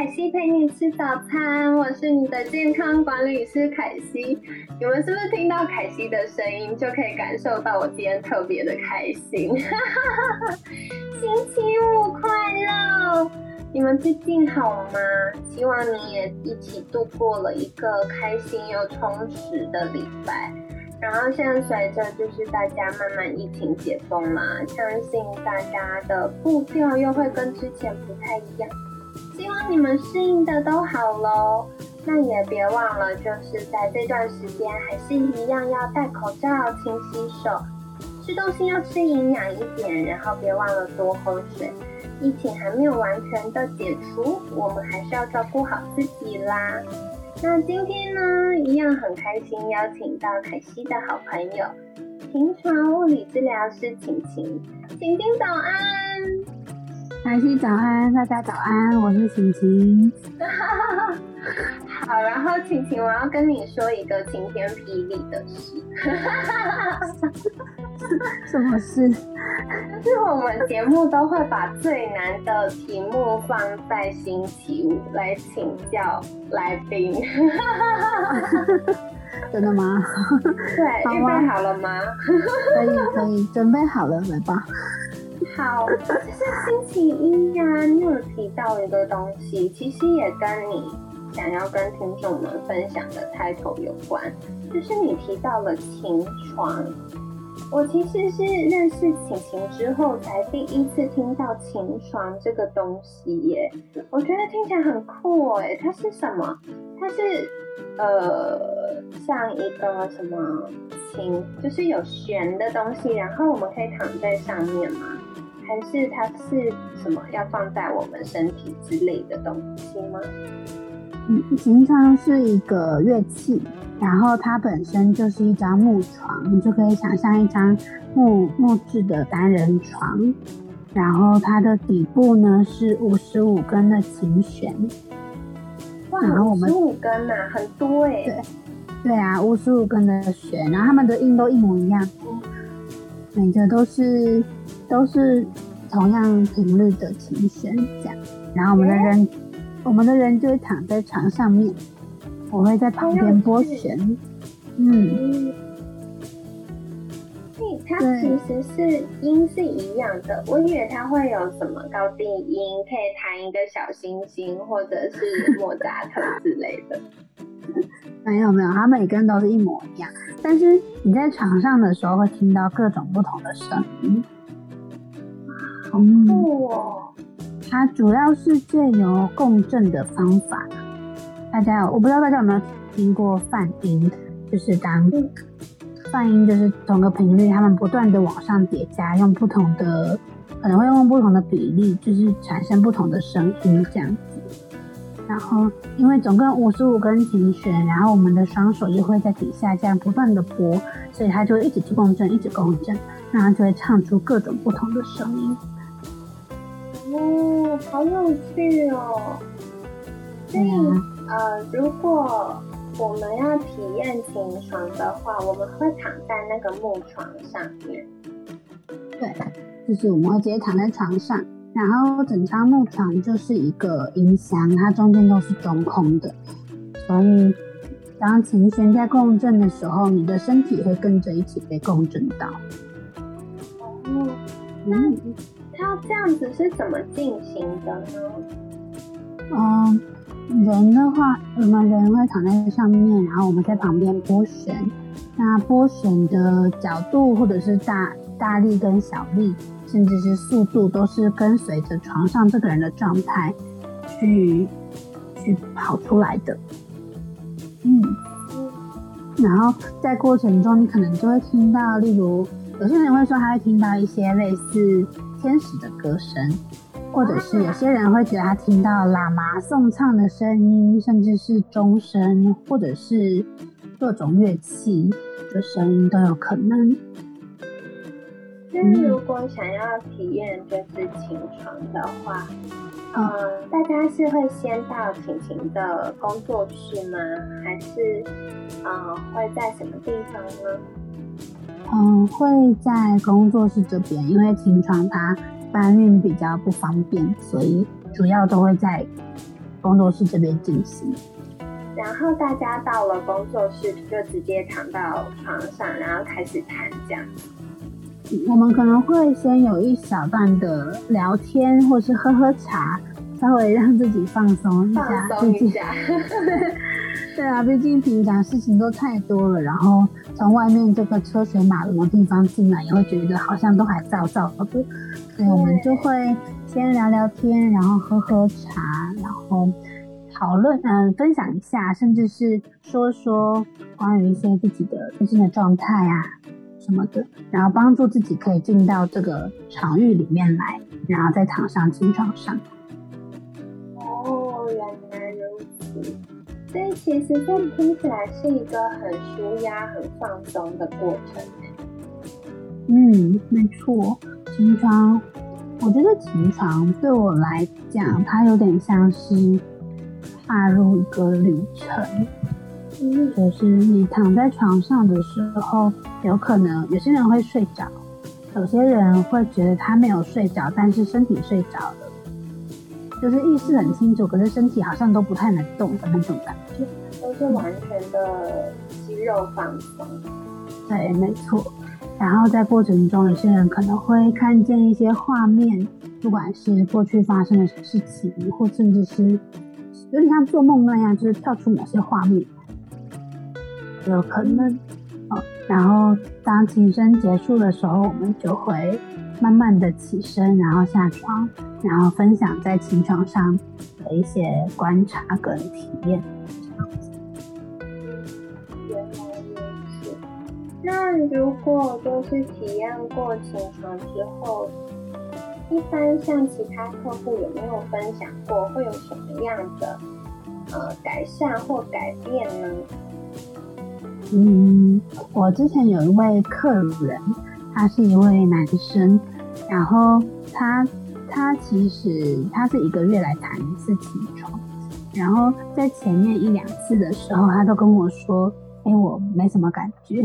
凯西陪你吃早餐，我是你的健康管理师凯西。你们是不是听到凯西的声音就可以感受到我今天特别的开心？星期五快乐！你们最近好吗？希望你也一起度过了一个开心又充实的礼拜。然后现在随着就是大家慢慢疫情解封嘛，相信大家的步调又会跟之前不太一样。希望你们适应的都好喽，那也别忘了，就是在这段时间还是一样要戴口罩、勤洗手，吃东西要吃营养一点，然后别忘了多喝水。疫情还没有完全的解除，我们还是要照顾好自己啦。那今天呢，一样很开心邀请到凯西的好朋友，平常物理治疗师晴晴，晴晴早安。凯西早安，大家早安，我是晴晴。好，然后晴晴，我要跟你说一个晴天霹雳的事。什么事？就是我们节目都会把最难的题目放在星期五来请教来宾。真的吗？对，预备好了吗？可以，可以，准备好了，来吧。好，就是星期一呀，你有提到一个东西，其实也跟你想要跟听众们分享的 title 有关，就是你提到了琴床。我其实是认识晴晴之后，才第一次听到琴床这个东西耶。我觉得听起来很酷哎，它是什么？它是呃，像一个什么琴，就是有弦的东西，然后我们可以躺在上面吗？还是它是什么要放在我们身体之类的东西吗？嗯，平常是一个乐器，然后它本身就是一张木床，你就可以想象一张木木质的单人床，然后它的底部呢是五十五根的琴弦。哇，五十五根呐，很多哎。对，对啊，五十五根的弦，然后它们的音都一模一样，每个都是。都是同样频率的琴弦，这样。然后我们的人，我们的人就会躺在床上面，我会在旁边拨弦。嗯，所以它其实是音是一样的。我以为它会有什么高低音，可以弹一个小星星，或者是莫扎特之类的。没有没有，它每根都是一模一样。但是你在床上的时候，会听到各种不同的声音。好酷哦！它主要是借由共振的方法，大家有我不知道大家有没有听过泛音，就是当泛音就是同个频率，它们不断的往上叠加，用不同的可能会用不同的比例，就是产生不同的声音这样子。然后因为总共五十五根琴弦，然后我们的双手就会在底下这样不断的拨，所以它就会一直去共振，一直共振，那它就会唱出各种不同的声音。哦，好有趣哦！所以，呃，如果我们要体验琴床的话，我们会躺在那个木床上面。对，就是我们会直接躺在床上，然后整张木床就是一个音箱，它中间都是中空的，所以当琴弦在共振的时候，你的身体会跟着一起被共振到。哦，嗯。那这样子是怎么进行的呢？嗯，人的话，我们人会躺在上面，然后我们在旁边拨弦。那拨弦的角度，或者是大大力跟小力，甚至是速度，都是跟随着床上这个人的状态去去跑出来的。嗯，然后在过程中，你可能就会听到，例如有些人会说，他会听到一些类似。天使的歌声，或者是有些人会觉得他听到喇嘛颂唱的声音，甚至是钟声，或者是各种乐器，的声音都有可能。那如果想要体验就是琴床的话，嗯，大家是会先到晴晴的工作室吗？还是嗯会在什么地方呢？嗯，会在工作室这边，因为琴床它搬运比较不方便，所以主要都会在工作室这边进行。然后大家到了工作室，就直接躺到床上，然后开始谈这样。我们可能会先有一小段的聊天，或是喝喝茶，稍微让自己放松一下。放松一下。对啊，毕竟平常事情都太多了，然后从外面这个车水马龙的地方进来，也会觉得好像都还燥燥的，所以我们就会先聊聊天，然后喝喝茶，然后讨论，嗯，分享一下，甚至是说说关于一些自己的最近的状态啊。什么的，然后帮助自己可以进到这个场域里面来，然后再躺上琴床上。其实这听起来是一个很舒压、很放松的过程。嗯，没错。琴床，我觉得情床对我来讲，它有点像是踏入一个旅程。就是你躺在床上的时候，有可能有些人会睡着，有些人会觉得他没有睡着，但是身体睡着了，就是意识很清楚，可是身体好像都不太能动的那种感觉，都是完全的肌肉放松。对，没错。然后在过程中，有些人可能会看见一些画面，不管是过去发生的事情，或甚至是有点像做梦那样，就是跳出某些画面。有可能，哦，然后当琴声结束的时候，我们就会慢慢的起身，然后下床，然后分享在琴床上的一些观察跟体验。原来如此。那如果就是体验过琴床之后，一般像其他客户有没有分享过，会有什么样的呃改善或改变呢？嗯，我之前有一位客人，他是一位男生，然后他他其实他是一个月来弹一次起床，然后在前面一两次的时候，他都跟我说，哎，我没什么感觉，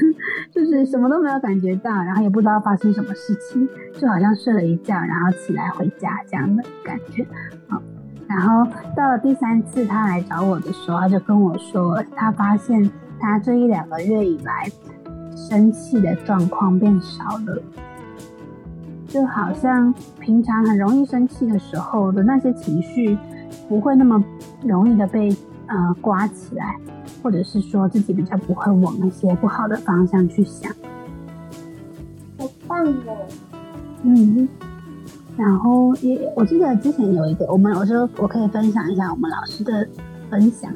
就是什么都没有感觉到，然后也不知道发生什么事情，就好像睡了一觉，然后起来回家这样的感觉，好，然后到了第三次他来找我的时候，他就跟我说，他发现。他这一两个月以来，生气的状况变少了，就好像平常很容易生气的时候的那些情绪，不会那么容易的被呃刮起来，或者是说自己比较不会往那些不好的方向去想。好棒哦！嗯，然后也我记得之前有一个，我们我说我可以分享一下我们老师的。分享，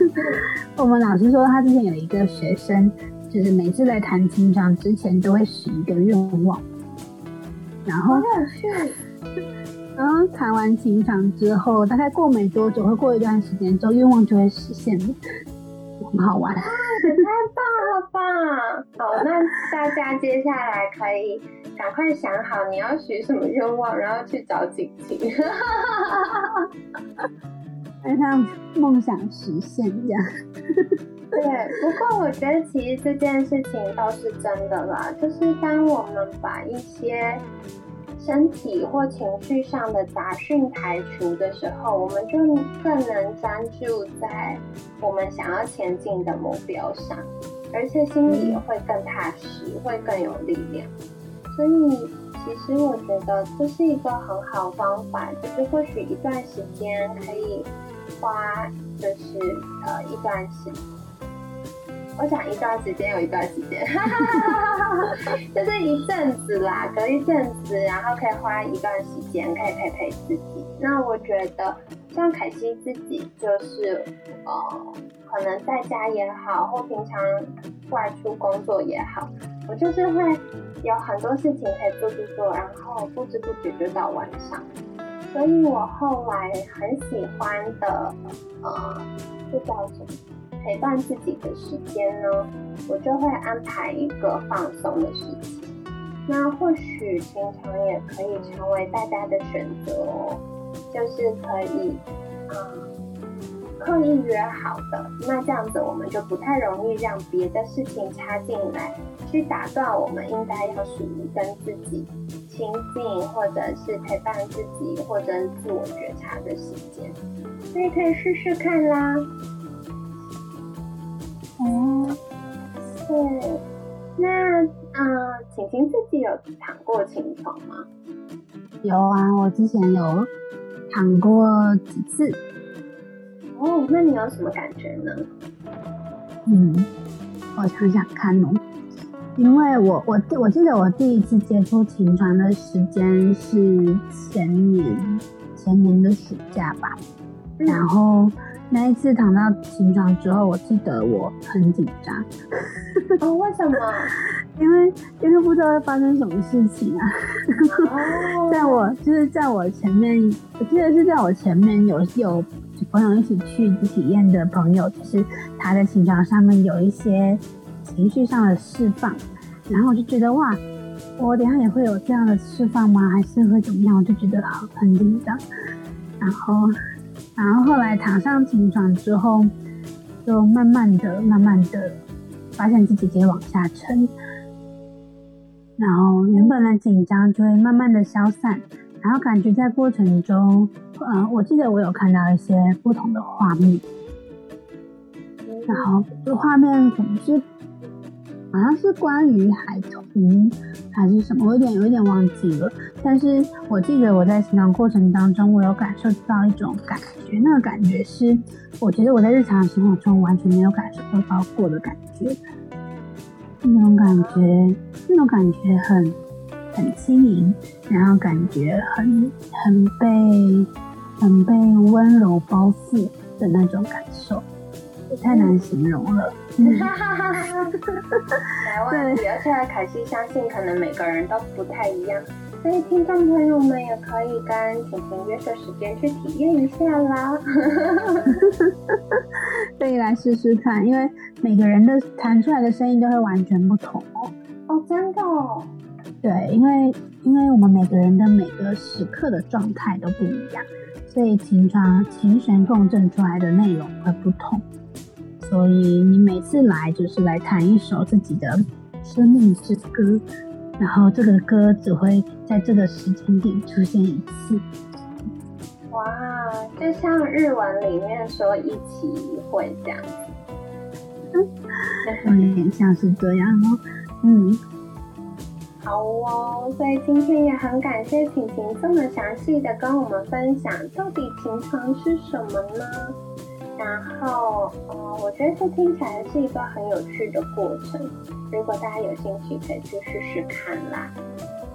我们老师说他之前有一个学生，就是每次在弹琴上之前都会许一个愿望，然后，然后弹完琴场之后，大概过没多久，会过一段时间之后，愿望就会实现了，很好玩，太棒了吧！好，那大家接下来可以赶快想好你要许什么愿望，然后去找景晴。像梦想实现一样。对，不过我觉得其实这件事情倒是真的啦，就是当我们把一些身体或情绪上的杂讯排除的时候，我们就更能专注在我们想要前进的目标上，而且心里也会更踏实，会更有力量。所以，其实我觉得这是一个很好方法，就是或许一段时间可以。花就是呃一段时，我想一段时间有一段时间，就是一阵子啦，隔一阵子，然后可以花一段时间可以陪陪自己。那我觉得像凯西自己就是呃，可能在家也好，或平常外出工作也好，我就是会有很多事情可以做做做，然后不知不觉就到晚上。所以我后来很喜欢的，呃，这叫什么？陪伴自己的时间呢，我就会安排一个放松的时期。那或许平常也可以成为大家的选择哦，就是可以，嗯，刻意约好的。那这样子我们就不太容易让别的事情插进来，去打断我们应该要属于跟自己。亲近，或者是陪伴自己，或者自我觉察的时间，所以可以试试看啦。哦，对，那嗯，晴晴自己有躺过琴床吗？有啊，我之前有躺过几次。哦，那你有什么感觉呢？嗯，我想想看哦。因为我我我记得我第一次接触琴床的时间是前年前年的暑假吧，然后那一次躺到琴床之后，我记得我很紧张。哦，为什么？因为因为不知道会发生什么事情啊。在我就是在我前面，我记得是在我前面有有朋友一起去体验的朋友，就是他的琴床上面有一些。情绪上的释放，然后我就觉得哇，我等下也会有这样的释放吗？还是会怎么样？我就觉得很很紧张。然后，然后后来躺上琴床之后，就慢慢的、慢慢的发现自己直接往下沉，然后原本的紧张就会慢慢的消散，然后感觉在过程中，嗯，我记得我有看到一些不同的画面，然后这画面可能是。好像是关于海豚还是什么，我有点有一点忘记了。但是我记得我在成长过程当中，我有感受到一种感觉，那个感觉是我觉得我在日常生活中完全没有感受到过的感觉。那种感觉，那种感觉很很轻盈，然后感觉很很被很被温柔包覆的那种感受。太难形容了，哈哈哈哈哈！没问题，而且凯西相信，可能每个人都不太一样，所以听众朋友们也可以跟甜甜约个时间去体验一下啦，哈哈哈哈哈！可以来试试看，因为每个人的弹出来的声音都会完全不同哦。哦，真的？哦。对，因为因为我们每个人的每个时刻的状态都不一样，所以琴床琴弦共振出来的内容会不同。所以你每次来就是来弹一首自己的生命之歌，然后这个歌只会在这个时间点出现一次。哇，就像日文里面说一起一会这样子，有点像是这样哦。嗯，好哦。所以今天也很感谢晴晴这么详细的跟我们分享，到底平常是什么呢？然后，嗯，我觉得这听起来是一个很有趣的过程。如果大家有兴趣，可以去试试看啦。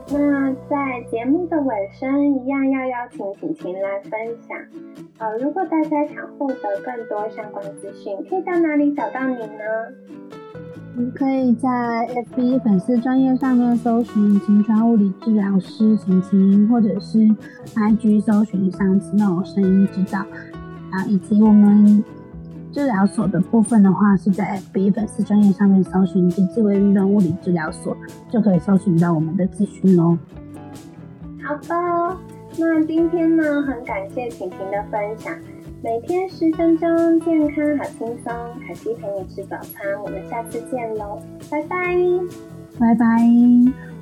那在节目的尾声，一样要邀请晴晴来分享。呃，如果大家想获得更多相关资讯，可以到哪里找到你呢？你可以在 FB 粉丝专业上面搜寻“晴川物理治疗师晴晴”，或者是 IG 搜寻“上次那种声音指导”。啊，以及我们治疗所的部分的话，是在 FB 粉丝专业上面搜寻“及智慧运动物理治疗所”，就可以搜寻到我们的资讯喽。好的，那今天呢，很感谢婷婷的分享，每天十分钟，健康好轻松，凯西陪你吃早餐，我们下次见喽，拜拜，拜拜。